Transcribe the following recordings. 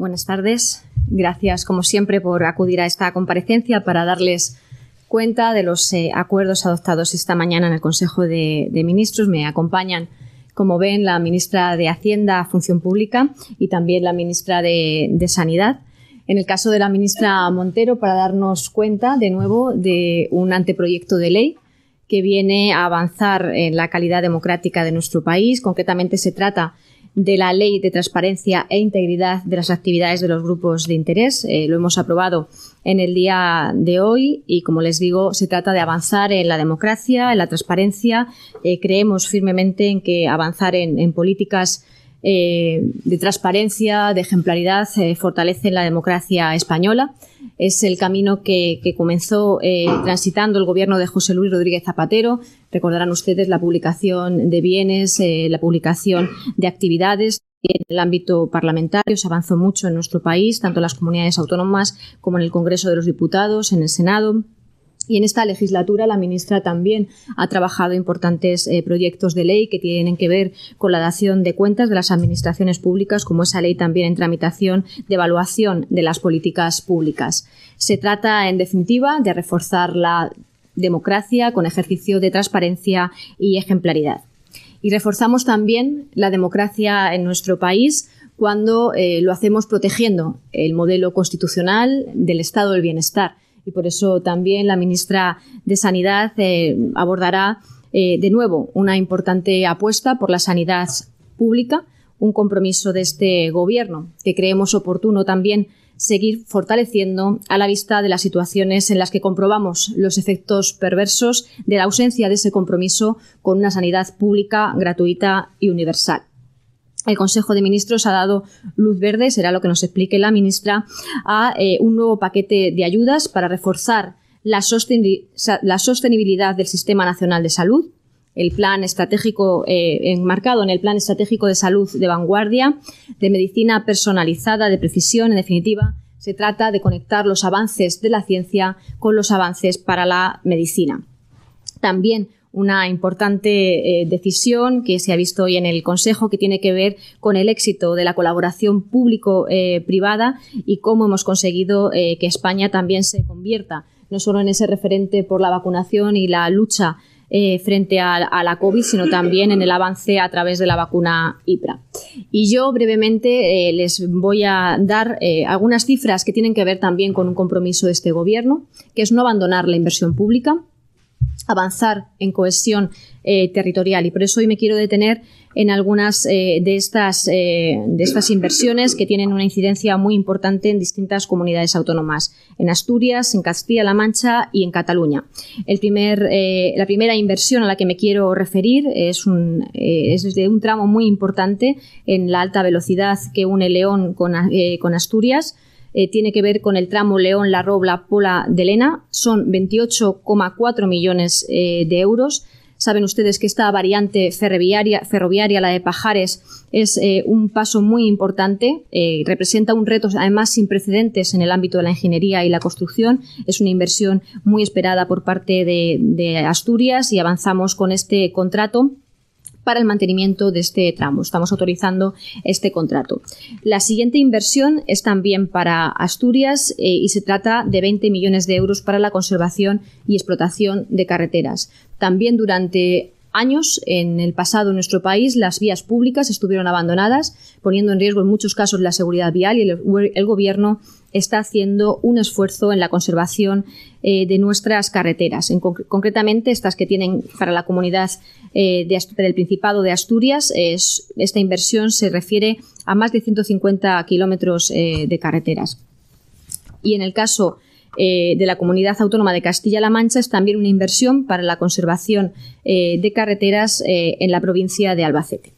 Buenas tardes. Gracias, como siempre, por acudir a esta comparecencia para darles cuenta de los eh, acuerdos adoptados esta mañana en el Consejo de, Ministros. Me acompañan, como ven, la ministra de Hacienda, Función Pública y también la ministra de, Sanidad. En el caso de la ministra Montero, para darnos cuenta de nuevo de un anteproyecto de ley que viene a avanzar en la calidad democrática de nuestro país. Concretamente se trata de la Ley de Transparencia e Integridad de las Actividades de los Grupos de Interés. Eh, lo hemos aprobado en el día de hoy y, como les digo, se trata de avanzar en la democracia, en la transparencia. Eh, creemos firmemente en que avanzar en, políticas eh, de transparencia, de ejemplaridad, fortalece la democracia española. Es el camino que, comenzó transitando el gobierno de José Luis Rodríguez Zapatero, Recordarán ustedes la publicación de bienes, eh, la publicación de actividades. En el ámbito parlamentario se avanzó mucho en nuestro país, tanto en las comunidades autónomas como en el Congreso de los Diputados, en el Senado. Y en esta legislatura la ministra también ha trabajado importantes eh, proyectos de ley que tienen que ver con la dación de cuentas de las administraciones públicas, como esa ley también en tramitación de evaluación de las políticas públicas. Se trata, en definitiva, de reforzar la democracia con ejercicio de transparencia y ejemplaridad. Y reforzamos también la democracia en nuestro país cuando eh, lo hacemos protegiendo el modelo constitucional del Estado del Bienestar. Y por eso también la ministra de Sanidad eh, abordará eh, de nuevo una importante apuesta por la sanidad pública, un compromiso de este Gobierno que creemos oportuno también seguir fortaleciendo a la vista de las situaciones en las que comprobamos los efectos perversos de la ausencia de ese compromiso con una sanidad pública, gratuita y universal. El Consejo de Ministros ha dado luz verde, será lo que nos explique la ministra, a eh, un nuevo paquete de ayudas para reforzar la, sostenibilidad del Sistema Nacional de Salud, el plan estratégico eh, enmarcado en el plan estratégico de salud de vanguardia, de medicina personalizada, de precisión, en definitiva, se trata de conectar los avances de la ciencia con los avances para la medicina. También una importante eh, decisión que se ha visto hoy en el Consejo que tiene que ver con el éxito de la colaboración público-privada y cómo hemos conseguido eh, que España también se convierta no solo en ese referente por la vacunación y la lucha eh, frente a, la COVID, sino también en el avance a través de la vacuna IPRA. Y yo brevemente eh, les voy a dar eh, algunas cifras que tienen que ver también con un compromiso de este Gobierno, que es no abandonar la inversión pública, avanzar en cohesión eh, territorial. Y por eso hoy me quiero detener en algunas eh, de, estas, eh, de estas inversiones que tienen una incidencia muy importante en distintas comunidades autónomas, en Asturias, en Castilla-La Mancha y en Cataluña. El primer, la primera inversión a la que me quiero referir es, un, es desde un tramo muy importante en la alta velocidad que une León con, con Asturias eh, tiene que ver con el tramo León-La Robla Pola de Lena. Son 28,4 millones eh, de euros. Saben ustedes que esta variante ferroviaria, ferroviaria la de Pajares, es eh, un paso muy importante. representa un reto, además, sin precedentes en el ámbito de la ingeniería y la construcción. Es una inversión muy esperada por parte de Asturias y avanzamos con este contrato para el mantenimiento de este tramo. Estamos autorizando este contrato. La siguiente inversión es también para Asturias eh, y se trata de 20 millones de euros para la conservación y explotación de carreteras. También durante años en el pasado en nuestro país las vías públicas estuvieron abandonadas, poniendo en riesgo en muchos casos la seguridad vial y el, gobierno está haciendo un esfuerzo en la conservación eh, de nuestras carreteras. concretamente, estas que tienen para la comunidad eh, del Principado de Asturias, esta inversión se refiere a más de 150 kilómetros eh, de carreteras. Y en el caso eh, de la Comunidad Autónoma de Castilla-La Mancha es también una inversión para la conservación eh, de carreteras eh, en la provincia de Albacete.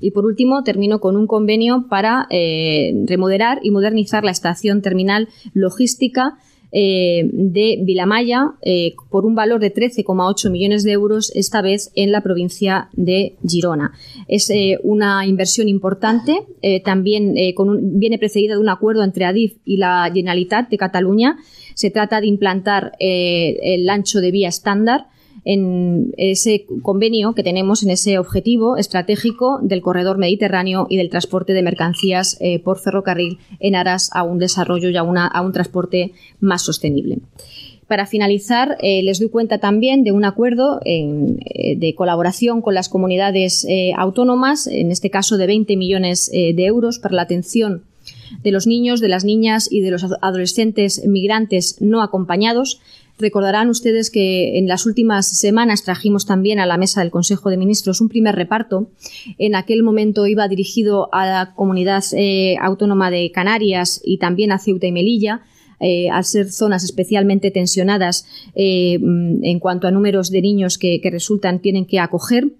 Y por último, termino con un convenio para remodelar y modernizar la estación terminal logística eh, de Vilamaya eh, por un valor de 13,8 millones de euros, esta vez en la provincia de Girona. Es eh, una inversión importante, también viene precedida de un acuerdo entre Adif y la Generalitat de Cataluña. Se trata de implantar el ancho de vía estándar en ese convenio que tenemos, en ese objetivo estratégico del corredor mediterráneo y del transporte de mercancías eh, por ferrocarril en aras a un desarrollo y a, un transporte más sostenible. Para finalizar, eh, les doy cuenta también de un acuerdo eh, de colaboración con las comunidades autónomas, en este caso de 20 millones de euros para la atención de los niños, de las niñas y de los adolescentes migrantes no acompañados. Recordarán ustedes que en las últimas semanas trajimos también a la mesa del Consejo de Ministros un primer reparto. En aquel momento iba dirigido a la comunidad autónoma de Canarias y también a Ceuta y Melilla eh, al ser zonas especialmente tensionadas eh, en cuanto a números de niños que, resultan tienen que acoger.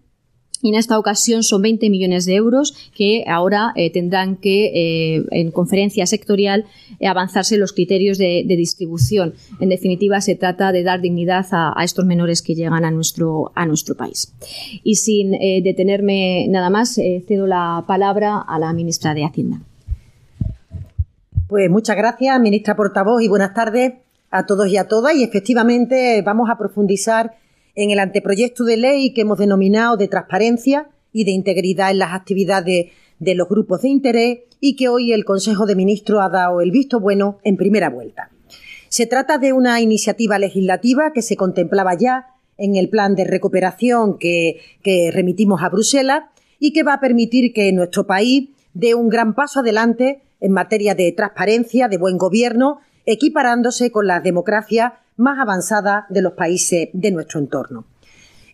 Y en esta ocasión son 20 millones de euros que ahora eh, tendrán que, en conferencia sectorial, avanzarse los criterios de, distribución. En definitiva, se trata de dar dignidad a, estos menores que llegan a nuestro, a nuestro país. Y sin detenerme nada más, cedo la palabra a la ministra de Hacienda. Pues muchas gracias, ministra portavoz, y buenas tardes a todos y a todas. Y efectivamente vamos a profundizar en el anteproyecto de ley que hemos denominado de transparencia y de integridad en las actividades de los grupos de interés y que hoy el Consejo de Ministros ha dado el visto bueno en primera vuelta. Se trata de una iniciativa legislativa que se contemplaba ya en el plan de recuperación que, remitimos a Bruselas y que va a permitir que nuestro país dé un gran paso adelante en materia de transparencia, de buen gobierno, equiparándose con las democracias más avanzadas de los países de nuestro entorno.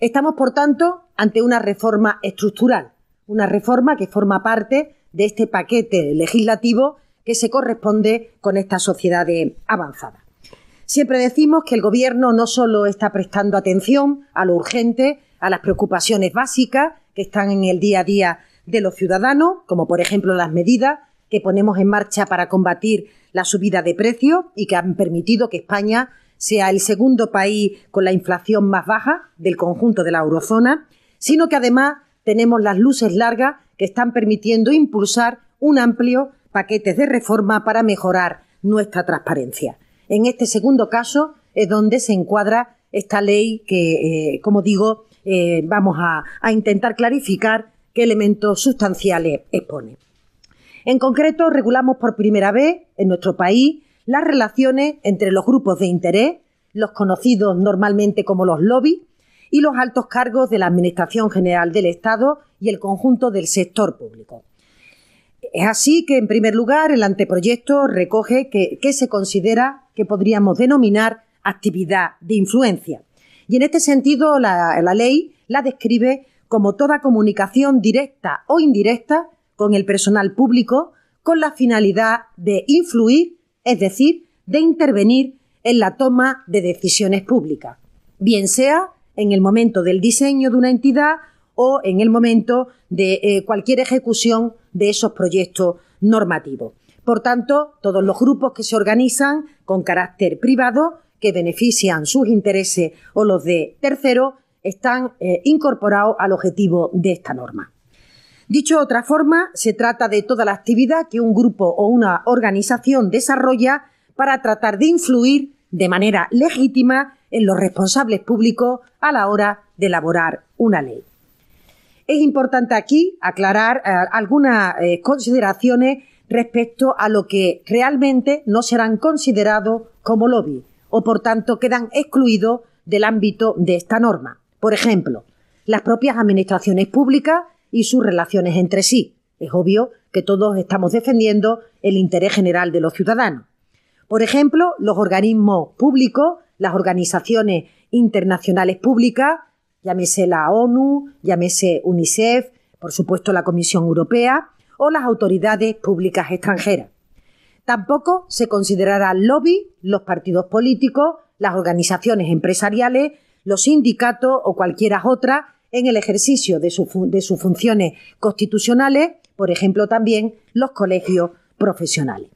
Estamos, por tanto, ante una reforma estructural, una reforma que forma parte de este paquete legislativo que se corresponde con esta sociedad avanzada. Siempre decimos que el Gobierno no solo está prestando atención a lo urgente, a las preocupaciones básicas que están en el día a día de los ciudadanos, como por ejemplo las medidas que ponemos en marcha para combatir la subida de precios y que han permitido que España sea el segundo país con la inflación más baja del conjunto de la eurozona, sino que además tenemos las luces largas que están permitiendo impulsar un amplio paquete de reforma para mejorar nuestra transparencia. En este segundo caso es donde se encuadra esta ley que, eh, como digo, eh, vamos a, a intentar clarificar qué elementos sustanciales expone. En concreto, regulamos por primera vez en nuestro país las relaciones entre los grupos de interés, los conocidos normalmente como los lobbies, y los altos cargos de la Administración General del Estado y el conjunto del sector público. Es así que, en primer lugar, el anteproyecto recoge que, se considera que podríamos denominar actividad de influencia. Y en este sentido, la ley la describe como toda comunicación directa o indirecta con el personal público con la finalidad de influir, es decir, de intervenir en la toma de decisiones públicas, bien sea en el momento del diseño de una entidad o en el momento de eh, cualquier ejecución de esos proyectos normativos. Por tanto, todos los grupos que se organizan con carácter privado, que benefician sus intereses o los de terceros, están eh, incorporados al objetivo de esta norma. Dicho de otra forma, se trata de toda la actividad que un grupo o una organización desarrolla para tratar de influir de manera legítima en los responsables públicos a la hora de elaborar una ley. Es importante aquí aclarar eh, algunas eh, consideraciones respecto a lo que realmente no serán considerados como lobby o por tanto quedan excluidos del ámbito de esta norma. Por ejemplo, las propias administraciones públicas y sus relaciones entre sí. Es obvio que todos estamos defendiendo el interés general de los ciudadanos. Por ejemplo, los organismos públicos, las organizaciones internacionales públicas, llámese la ONU, llámese UNICEF, por supuesto la Comisión Europea o las autoridades públicas extranjeras. Tampoco se considerarán lobby los partidos políticos, las organizaciones empresariales, los sindicatos o cualquiera otra en el ejercicio de, sus funciones constitucionales, por ejemplo también los colegios profesionales.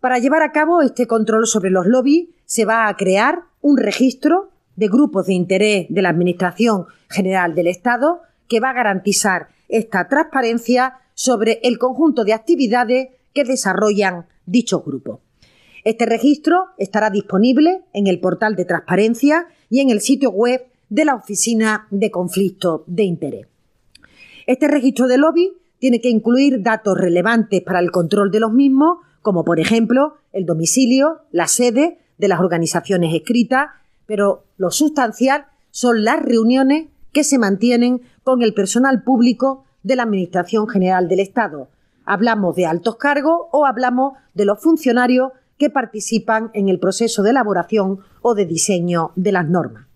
Para llevar a cabo este control sobre los lobbies se va a crear un registro de grupos de interés de la Administración General del Estado que va a garantizar esta transparencia sobre el conjunto de actividades que desarrollan dichos grupos. Este registro estará disponible en el portal de transparencia y en el sitio web de la Oficina de Conflicto de Interés. Este registro de lobby tiene que incluir datos relevantes para el control de los mismos, como por ejemplo el domicilio, la sede de las organizaciones escritas, pero lo sustancial son las reuniones que se mantienen con el personal público de la Administración General del Estado. Hablamos de altos cargos o hablamos de los funcionarios que participan en el proceso de elaboración o de diseño de las normas.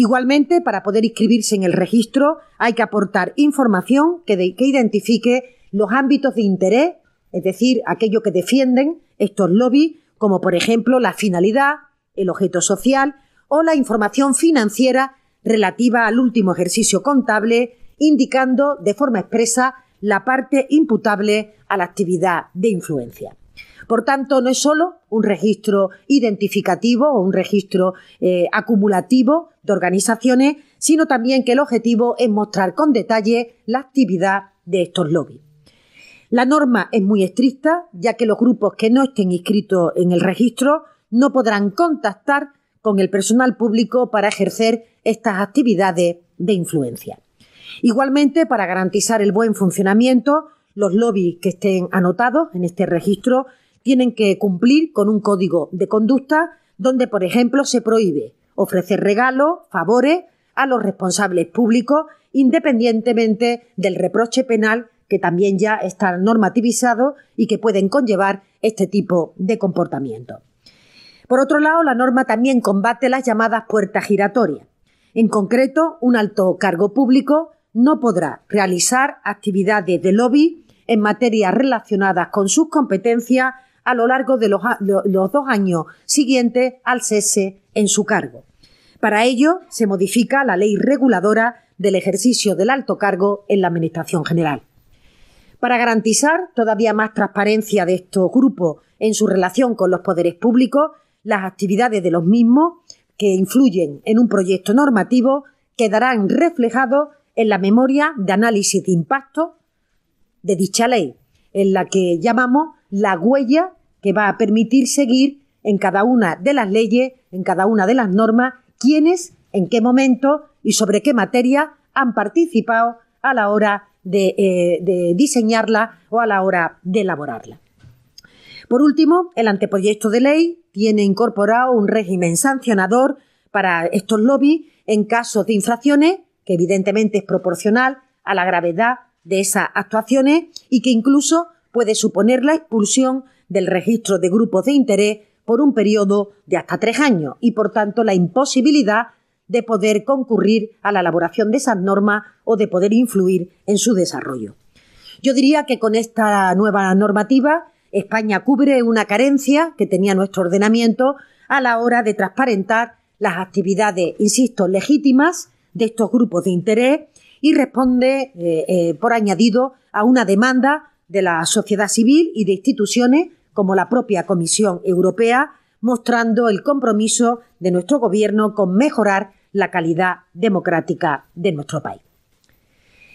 Igualmente, para poder inscribirse en el registro hay que aportar información que, identifique los ámbitos de interés, es decir, aquello que defienden estos lobbies, como por ejemplo la finalidad, el objeto social o la información financiera relativa al último ejercicio contable, indicando de forma expresa la parte imputable a la actividad de influencia. Por tanto, no es solo un registro identificativo o un registro eh, acumulativo de organizaciones, sino también que el objetivo es mostrar con detalle la actividad de estos lobbies. La norma es muy estricta, ya que los grupos que no estén inscritos en el registro no podrán contactar con el personal público para ejercer estas actividades de influencia. Igualmente, para garantizar el buen funcionamiento, los lobbies que estén anotados en este registro tienen que cumplir con un código de conducta donde, por ejemplo, se prohíbe ofrecer regalos, favores a los responsables públicos, independientemente del reproche penal que también ya está normativizado y que pueden conllevar este tipo de comportamiento. Por otro lado, la norma también combate las llamadas puertas giratorias. En concreto, un alto cargo público no podrá realizar actividades de lobby en materias relacionadas con sus competencias a lo largo de los, dos años siguientes al cese en su cargo. Para ello, se modifica la ley reguladora del ejercicio del alto cargo en la Administración General. Para garantizar todavía más transparencia de estos grupos en su relación con los poderes públicos, las actividades de los mismos que influyen en un proyecto normativo quedarán reflejados en la memoria de análisis de impacto de dicha ley, en la que llamamos la huella que va a permitir seguir en cada una de las leyes, en cada una de las normas, quiénes, en qué momento y sobre qué materia han participado a la hora de, eh, diseñarla o a la hora de elaborarla. Por último, el anteproyecto de ley tiene incorporado un régimen sancionador para estos lobbies en casos de infracciones, que evidentemente es proporcional a la gravedad de esas actuaciones y que incluso puede suponer la expulsión del registro de grupos de interés por un periodo de hasta tres años y, por tanto, la imposibilidad de poder concurrir a la elaboración de esas normas o de poder influir en su desarrollo. Yo diría que con esta nueva normativa España cubre una carencia que tenía nuestro ordenamiento a la hora de transparentar las actividades, insisto, legítimas de estos grupos de interés y responde, eh, eh, por añadido, a una demanda de la sociedad civil y de instituciones como la propia Comisión Europea, mostrando el compromiso de nuestro Gobierno con mejorar la calidad democrática de nuestro país.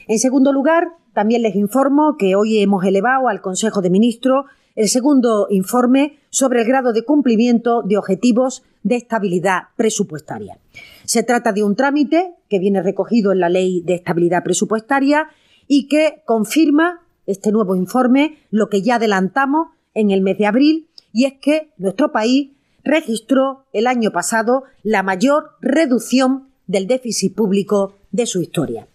En segundo lugar, también les informo que hoy hemos elevado al Consejo de Ministros el segundo informe sobre el grado de cumplimiento de objetivos de estabilidad presupuestaria. Se trata de un trámite que viene recogido en la Ley de Estabilidad Presupuestaria y que confirma este nuevo informe lo que ya adelantamos en el mes de abril y es que nuestro país registró el año pasado la mayor reducción del déficit público de su historia.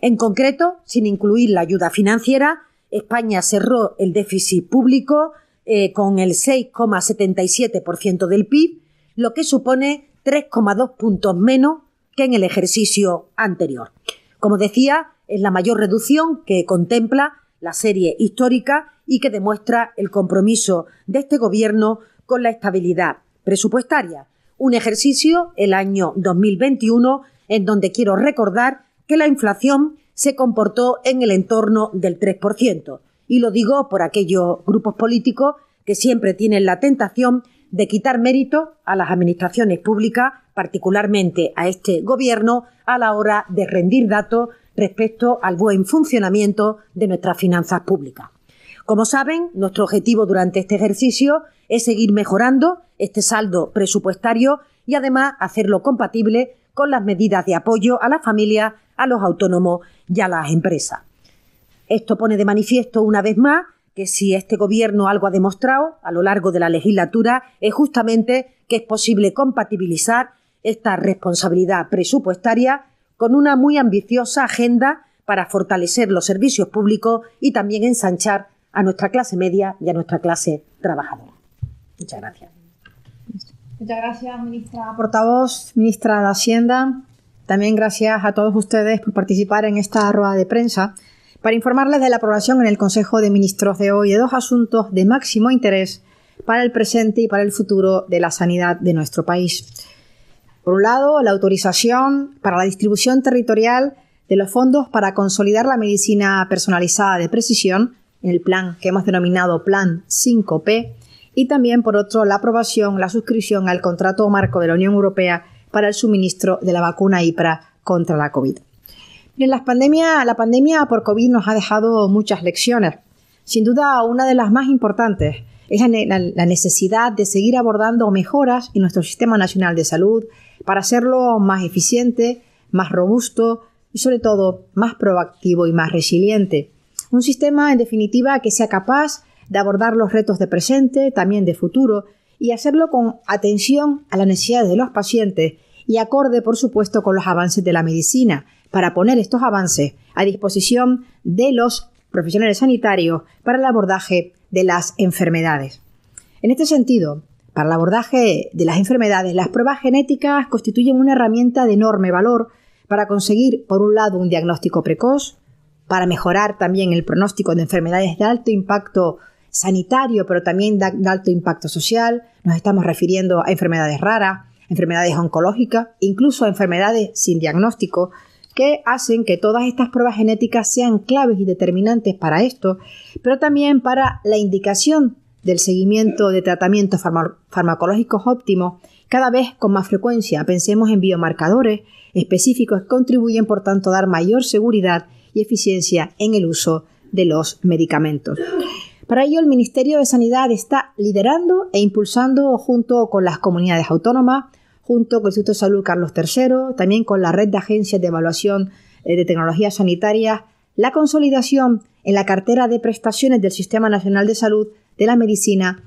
En concreto, sin incluir la ayuda financiera, España cerró el déficit público eh, con el 6,77% del PIB, lo que supone 3,2 puntos menos que en el ejercicio anterior. Como decía, es la mayor reducción que contempla la serie histórica y que demuestra el compromiso de este Gobierno con la estabilidad presupuestaria. Un ejercicio, el año 2021, en donde quiero recordar que la inflación se comportó en el entorno del 3%. Y lo digo por aquellos grupos políticos que siempre tienen la tentación de quitar mérito a las administraciones públicas, particularmente a este gobierno, a la hora de rendir datos respecto al buen funcionamiento de nuestras finanzas públicas. Como saben, nuestro objetivo durante este ejercicio es seguir mejorando este saldo presupuestario y además hacerlo compatible con las medidas de apoyo a la familia, a los autónomos y a las empresas. Esto pone de manifiesto una vez más que si este gobierno algo ha demostrado a lo largo de la legislatura es justamente que es posible compatibilizar esta responsabilidad presupuestaria con una muy ambiciosa agenda para fortalecer los servicios públicos y también ensanchar a nuestra clase media y a nuestra clase trabajadora. Muchas gracias. Muchas gracias, ministra portavoz, ministra de Hacienda. También gracias a todos ustedes por participar en esta rueda de prensa para informarles de la aprobación en el Consejo de Ministros de hoy de dos asuntos de máximo interés para el presente y para el futuro de la sanidad de nuestro país. Por un lado, la autorización para la distribución territorial de los fondos para consolidar la medicina personalizada de precisión, en el plan que hemos denominado Plan 5P, y también, por otro, la aprobación, la suscripción al contrato marco de la Unión Europea para el suministro de la vacuna IPRA contra la COVID. La pandemia, la pandemia por COVID nos ha dejado muchas lecciones. Sin duda, una de las más importantes es la, necesidad de seguir abordando mejoras en nuestro Sistema Nacional de Salud para hacerlo más eficiente, más robusto y sobre todo más proactivo y más resiliente. Un sistema, en definitiva, que sea capaz de abordar los retos de presente, también de futuro, y hacerlo con atención a las necesidades de los pacientes y acorde, por supuesto, con los avances de la medicina, para poner estos avances a disposición de los profesionales sanitarios para el abordaje de las enfermedades. En este sentido, para el abordaje de las enfermedades, las pruebas genéticas constituyen una herramienta de enorme valor para conseguir, por un lado, un diagnóstico precoz, para mejorar también el pronóstico de enfermedades de alto impacto sanitario, pero también de alto impacto social. Nos estamos refiriendo a enfermedades raras, enfermedades oncológicas, incluso a enfermedades sin diagnóstico, que hacen que todas estas pruebas genéticas sean claves y determinantes para esto, pero también para la indicación del seguimiento de tratamientos farmacológicos óptimos cada vez con más frecuencia. Pensemos en biomarcadores específicos que contribuyen, por tanto, a dar mayor seguridad y eficiencia en el uso de los medicamentos. Para ello, el Ministerio de Sanidad está liderando e impulsando junto con las comunidades autónomas junto con el Instituto de Salud Carlos III, también con la red de agencias de evaluación eh, de tecnologías sanitarias, la consolidación en la cartera de prestaciones del Sistema Nacional de Salud de la medicina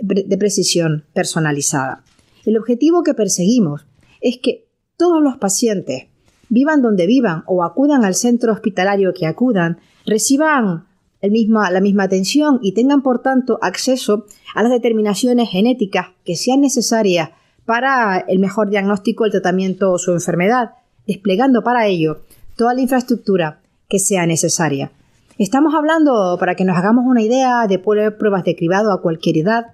de precisión personalizada. El objetivo que perseguimos es que todos los pacientes, vivan donde vivan o acudan al centro hospitalario que acudan, reciban la misma atención y tengan, por tanto, acceso a las determinaciones genéticas que sean necesarias para el mejor diagnóstico, el tratamiento o su enfermedad, desplegando para ello toda la infraestructura que sea necesaria. Estamos hablando, para que nos hagamos una idea, de pruebas de cribado a cualquier edad,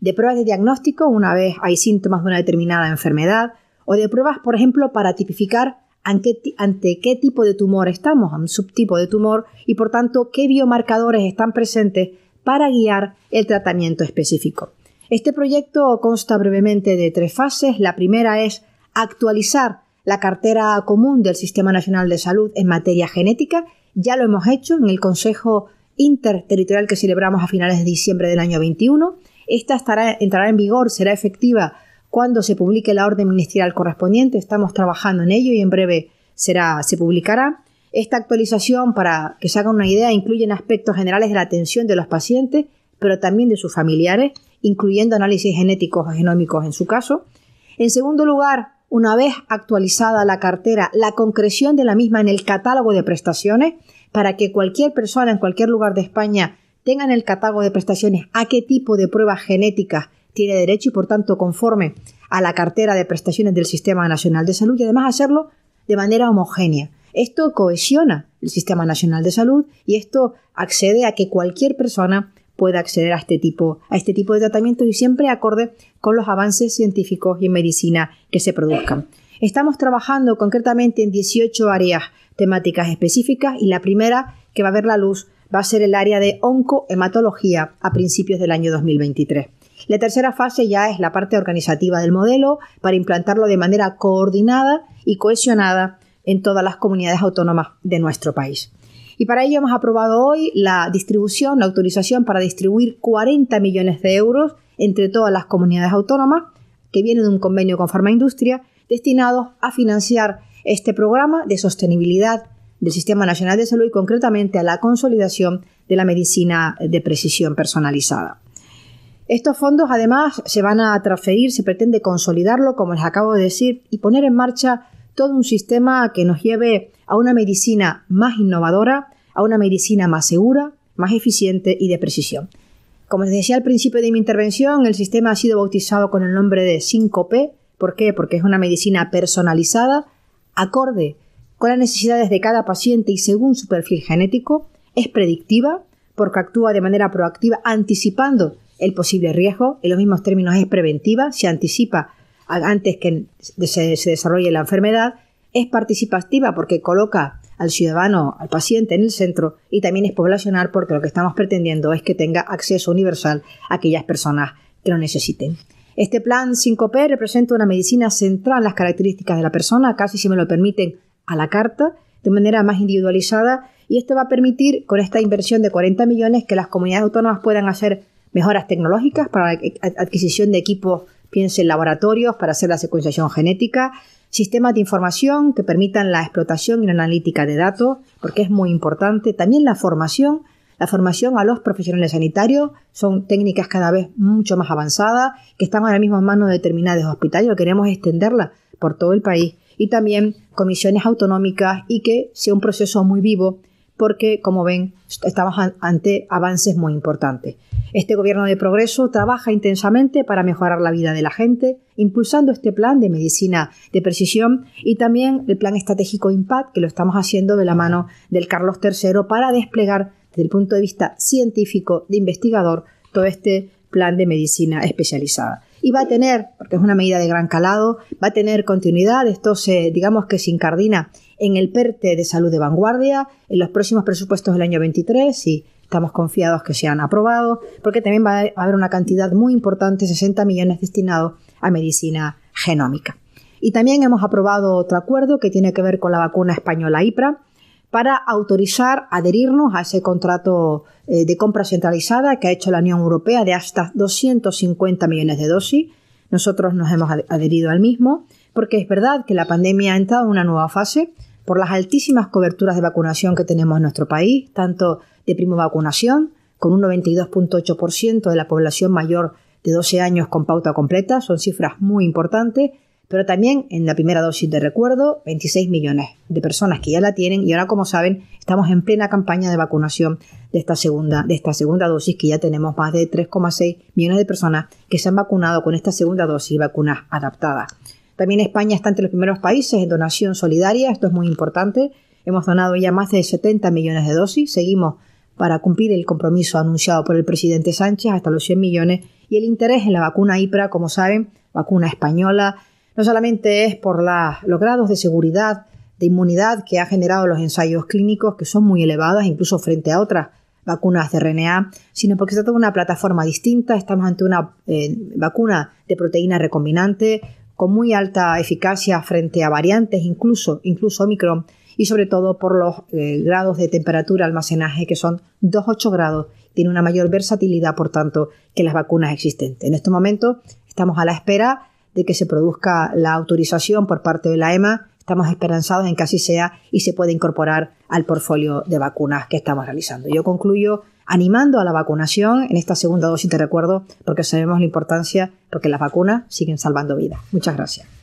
de pruebas de diagnóstico una vez hay síntomas de una determinada enfermedad, o de pruebas, por ejemplo, para tipificar ante, ante qué tipo de tumor estamos, un subtipo de tumor, y por tanto qué biomarcadores están presentes para guiar el tratamiento específico. Este proyecto consta brevemente de tres fases. La primera es actualizar la cartera común del Sistema Nacional de Salud en materia genética. Ya lo hemos hecho en el Consejo Interterritorial que celebramos a finales de diciembre del año 21. Esta estará, entrará en vigor, será efectiva cuando se publique la orden ministerial correspondiente. Estamos trabajando en ello y en breve será, se publicará. Esta actualización, para que se hagan una idea, incluye aspectos generales de la atención de los pacientes, pero también de sus familiares incluyendo análisis genéticos o genómicos en su caso. En segundo lugar, una vez actualizada la cartera, la concreción de la misma en el catálogo de prestaciones para que cualquier persona en cualquier lugar de España tenga en el catálogo de prestaciones a qué tipo de pruebas genéticas tiene derecho y por tanto conforme a la cartera de prestaciones del Sistema Nacional de Salud y además hacerlo de manera homogénea. Esto cohesiona el Sistema Nacional de Salud y esto accede a que cualquier persona pueda acceder a este tipo, a este tipo de tratamientos y siempre acorde con los avances científicos y en medicina que se produzcan. Estamos trabajando concretamente en 18 áreas temáticas específicas y la primera que va a ver la luz va a ser el área de oncohematología a principios del año 2023. La tercera fase ya es la parte organizativa del modelo para implantarlo de manera coordinada y cohesionada en todas las comunidades autónomas de nuestro país. Y para ello hemos aprobado hoy la distribución, la autorización para distribuir 40 millones de euros entre todas las comunidades autónomas, que viene de un convenio con Farmaindustria, destinados a financiar este programa de sostenibilidad del Sistema Nacional de Salud y concretamente a la consolidación de la medicina de precisión personalizada. Estos fondos además se van a transferir, se pretende consolidarlo, como les acabo de decir, y poner en marcha todo un sistema que nos lleve a una medicina más innovadora, a una medicina más segura, más eficiente y de precisión. Como les decía al principio de mi intervención, el sistema ha sido bautizado con el nombre de 5P. ¿Por qué? Porque es una medicina personalizada, acorde con las necesidades de cada paciente y según su perfil genético, es predictiva porque actúa de manera proactiva anticipando el posible riesgo, en los mismos términos es preventiva, se anticipa antes que se, se desarrolle la enfermedad, es participativa porque coloca al ciudadano, al paciente en el centro y también es poblacional porque lo que estamos pretendiendo es que tenga acceso universal a aquellas personas que lo necesiten. Este plan 5P representa una medicina central en las características de la persona, casi si me lo permiten, a la carta, de manera más individualizada, y esto va a permitir, con esta inversión de 40 millones, que las comunidades autónomas puedan hacer mejoras tecnológicas para la adquisición de equipos, piensen laboratorios, para hacer la secuenciación genética, sistemas de información que permitan la explotación y la analítica de datos, porque es muy importante, también la formación, la formación a los profesionales sanitarios son técnicas cada vez mucho más avanzadas que están ahora mismo en manos de determinados hospitales. Queremos extenderla por todo el país y también comisiones autonómicas y que sea un proceso muy vivo porque, como ven, estamos ante avances muy importantes. Este gobierno de progreso trabaja intensamente para mejorar la vida de la gente, impulsando este plan de medicina de precisión y también el plan estratégico IMPACT, que lo estamos haciendo de la mano del Carlos III para desplegar desde el punto de vista científico, de investigador, todo este plan de medicina especializada. Y va a tener, porque es una medida de gran calado, va a tener continuidad. Esto se, digamos que se incardina en el PERTE de salud de vanguardia, en los próximos presupuestos del año 23 y estamos confiados que sean aprobados, porque también va a haber una cantidad muy importante, 60 millones destinados a medicina genómica. Y también hemos aprobado otro acuerdo que tiene que ver con la vacuna española IPRA, para autorizar adherirnos a ese contrato eh, de compra centralizada que ha hecho la Unión Europea de hasta 250 millones de dosis. Nosotros nos hemos adherido al mismo porque es verdad que la pandemia ha entrado en una nueva fase por las altísimas coberturas de vacunación que tenemos en nuestro país, tanto de primo vacunación, con un 92.8% de la población mayor de 12 años con pauta completa, son cifras muy importantes, pero también en la primera dosis de recuerdo, 26 millones de personas que ya la tienen y ahora, como saben, estamos en plena campaña de vacunación de esta segunda, de esta segunda dosis, que ya tenemos más de 3,6 millones de personas que se han vacunado con esta segunda dosis, vacunas adaptadas. También España está entre los primeros países en donación solidaria, esto es muy importante. Hemos donado ya más de 70 millones de dosis, seguimos para cumplir el compromiso anunciado por el presidente Sánchez hasta los 100 millones y el interés en la vacuna IPRA, como saben, vacuna española, no solamente es por los grados de seguridad, de inmunidad que ha generado los ensayos clínicos, que son muy elevados, incluso frente a otras vacunas de RNA, sino porque se trata de una plataforma distinta. Estamos ante una eh, vacuna de proteína recombinante con muy alta eficacia frente a variantes, incluso, incluso Omicron, y sobre todo por los eh, grados de temperatura almacenaje, que son 2,8 grados. Tiene una mayor versatilidad, por tanto, que las vacunas existentes. En este momento estamos a la espera de que se produzca la autorización por parte de la EMA. Estamos esperanzados en que así sea y se pueda incorporar al portfolio de vacunas que estamos realizando. Yo concluyo animando a la vacunación en esta segunda dosis, te recuerdo, porque sabemos la importancia, porque las vacunas siguen salvando vidas. Muchas gracias.